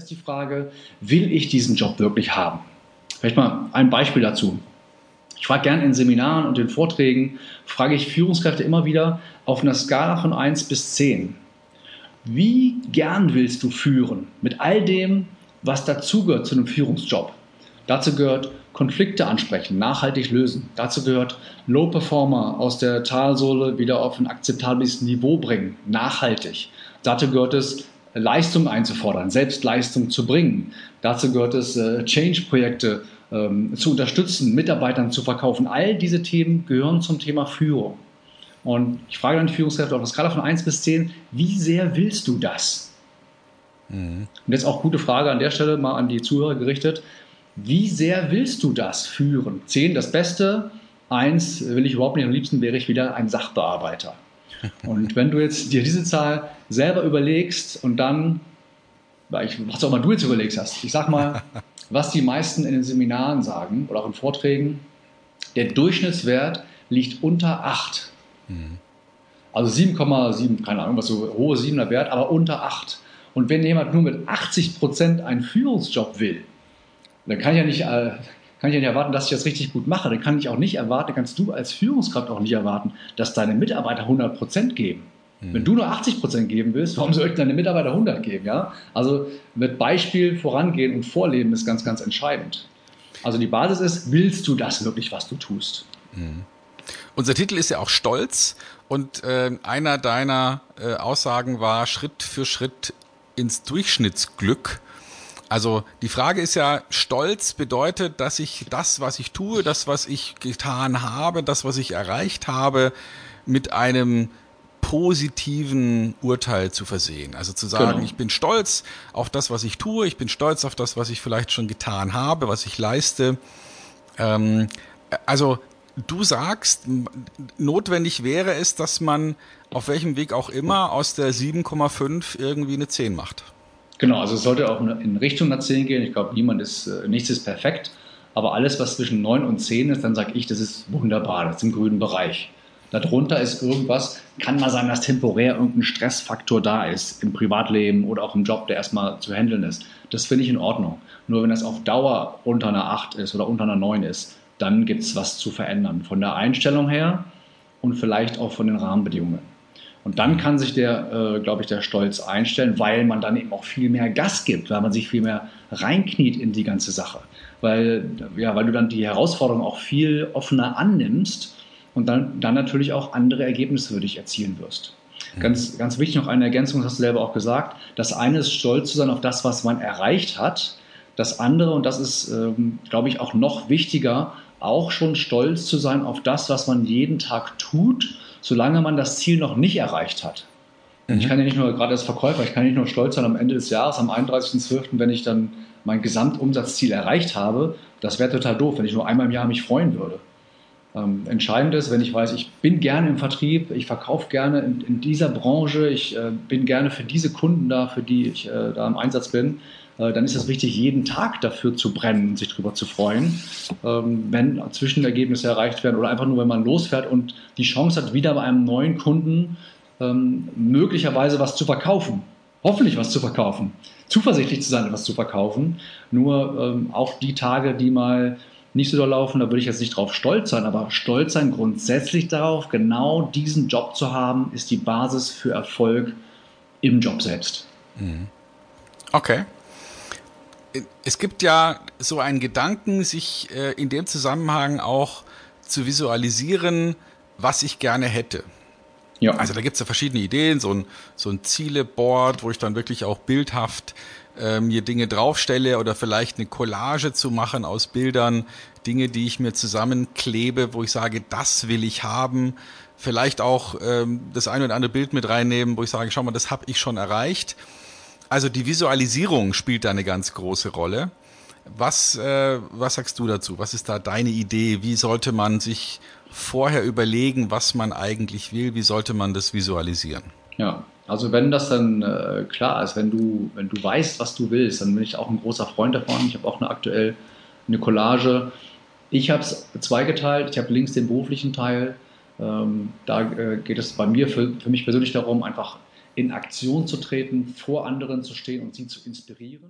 ist die Frage, will ich diesen Job wirklich haben? Vielleicht mal ein Beispiel dazu. Ich frage gerne in Seminaren und in Vorträgen, frage ich Führungskräfte immer wieder auf einer Skala von 1 bis 10. Wie gern willst du führen mit all dem, was dazugehört zu einem Führungsjob? Dazu gehört Konflikte ansprechen, nachhaltig lösen. Dazu gehört Low Performer aus der Talsohle wieder auf ein akzeptables Niveau bringen, nachhaltig. Dazu gehört es, Leistung einzufordern, Selbstleistung zu bringen. Dazu gehört es, äh, Change-Projekte ähm, zu unterstützen, Mitarbeitern zu verkaufen. All diese Themen gehören zum Thema Führung. Und ich frage dann die Führungskräfte auf einer Skala von 1 bis 10, wie sehr willst du das? Mhm. Und jetzt auch gute Frage an der Stelle mal an die Zuhörer gerichtet. Wie sehr willst du das führen? 10 das Beste, 1 will ich überhaupt nicht, am liebsten wäre ich wieder ein Sachbearbeiter. Und wenn du jetzt dir diese Zahl selber überlegst und dann, was auch immer du jetzt überlegst hast, ich sag mal, was die meisten in den Seminaren sagen oder auch in Vorträgen, der Durchschnittswert liegt unter 8. Mhm. Also 7,7, keine Ahnung, was so hohe 7er Wert, aber unter 8. Und wenn jemand nur mit 80 Prozent einen Führungsjob will, dann kann ich ja nicht, äh, kann ich ja nicht erwarten, dass ich das richtig gut mache. Dann kann ich auch nicht erwarten, kannst du als Führungskraft auch nicht erwarten, dass deine Mitarbeiter 100 Prozent geben. Mhm. Wenn du nur 80 Prozent geben willst, warum sollten deine Mitarbeiter 100 geben? Ja? Also mit Beispiel vorangehen und vorleben ist ganz, ganz entscheidend. Also die Basis ist, willst du das wirklich, was du tust? Mhm. Unser Titel ist ja auch Stolz und äh, einer deiner äh, Aussagen war Schritt für Schritt ins Durchschnittsglück. Also die Frage ist ja, Stolz bedeutet, dass ich das, was ich tue, das, was ich getan habe, das, was ich erreicht habe, mit einem positiven Urteil zu versehen. Also zu sagen, genau. ich bin stolz auf das, was ich tue, ich bin stolz auf das, was ich vielleicht schon getan habe, was ich leiste. Ähm, also du sagst, notwendig wäre es, dass man auf welchem Weg auch immer aus der 7,5 irgendwie eine 10 macht. Genau, also es sollte auch in Richtung einer 10 gehen. Ich glaube, niemand ist, äh, nichts ist perfekt. Aber alles, was zwischen 9 und 10 ist, dann sage ich, das ist wunderbar, das ist im grünen Bereich. Darunter ist irgendwas, kann mal sein, dass temporär irgendein Stressfaktor da ist, im Privatleben oder auch im Job, der erstmal zu handeln ist. Das finde ich in Ordnung. Nur wenn das auf Dauer unter einer 8 ist oder unter einer 9 ist, dann gibt es was zu verändern. Von der Einstellung her und vielleicht auch von den Rahmenbedingungen. Und dann kann sich der, äh, glaube ich, der Stolz einstellen, weil man dann eben auch viel mehr Gas gibt, weil man sich viel mehr reinkniet in die ganze Sache. Weil, ja, weil du dann die Herausforderung auch viel offener annimmst und dann, dann natürlich auch andere Ergebnisse für dich erzielen wirst. Mhm. Ganz, ganz wichtig noch eine Ergänzung, das hast du selber auch gesagt. Das eine ist stolz zu sein auf das, was man erreicht hat. Das andere, und das ist, ähm, glaube ich, auch noch wichtiger, auch schon stolz zu sein auf das, was man jeden Tag tut solange man das Ziel noch nicht erreicht hat. Mhm. Ich kann ja nicht nur, gerade als Verkäufer, ich kann nicht nur stolz sein am Ende des Jahres, am 31.12., wenn ich dann mein Gesamtumsatzziel erreicht habe. Das wäre total doof, wenn ich nur einmal im Jahr mich freuen würde. Ähm, entscheidend ist, wenn ich weiß, ich bin gerne im Vertrieb, ich verkaufe gerne in, in dieser Branche, ich äh, bin gerne für diese Kunden da, für die ich äh, da im Einsatz bin, äh, dann ist es wichtig, jeden Tag dafür zu brennen und sich darüber zu freuen, ähm, wenn Zwischenergebnisse erreicht werden oder einfach nur, wenn man losfährt und die Chance hat, wieder bei einem neuen Kunden ähm, möglicherweise was zu verkaufen. Hoffentlich was zu verkaufen. Zuversichtlich zu sein, etwas zu verkaufen. Nur ähm, auch die Tage, die mal nicht so doll laufen, da würde ich jetzt nicht drauf stolz sein, aber stolz sein grundsätzlich darauf, genau diesen Job zu haben, ist die Basis für Erfolg im Job selbst. Mhm. Okay es gibt ja so einen Gedanken, sich äh, in dem Zusammenhang auch zu visualisieren, was ich gerne hätte. Ja. Also da gibt es ja verschiedene Ideen, so ein, so ein Zieleboard, wo ich dann wirklich auch bildhaft äh, mir Dinge draufstelle oder vielleicht eine Collage zu machen aus Bildern, Dinge, die ich mir zusammenklebe, wo ich sage, das will ich haben. Vielleicht auch ähm, das eine oder andere Bild mit reinnehmen, wo ich sage, schau mal, das habe ich schon erreicht. Also die Visualisierung spielt da eine ganz große Rolle. Was, äh, was sagst du dazu? Was ist da deine Idee? Wie sollte man sich vorher überlegen, was man eigentlich will? Wie sollte man das visualisieren? Ja, also wenn das dann äh, klar ist, wenn du, wenn du weißt, was du willst, dann bin ich auch ein großer Freund davon. Ich habe auch eine aktuell eine Collage. Ich habe es zweigeteilt. Ich habe links den beruflichen Teil. Ähm, da äh, geht es bei mir für, für mich persönlich darum, einfach in Aktion zu treten, vor anderen zu stehen und sie zu inspirieren.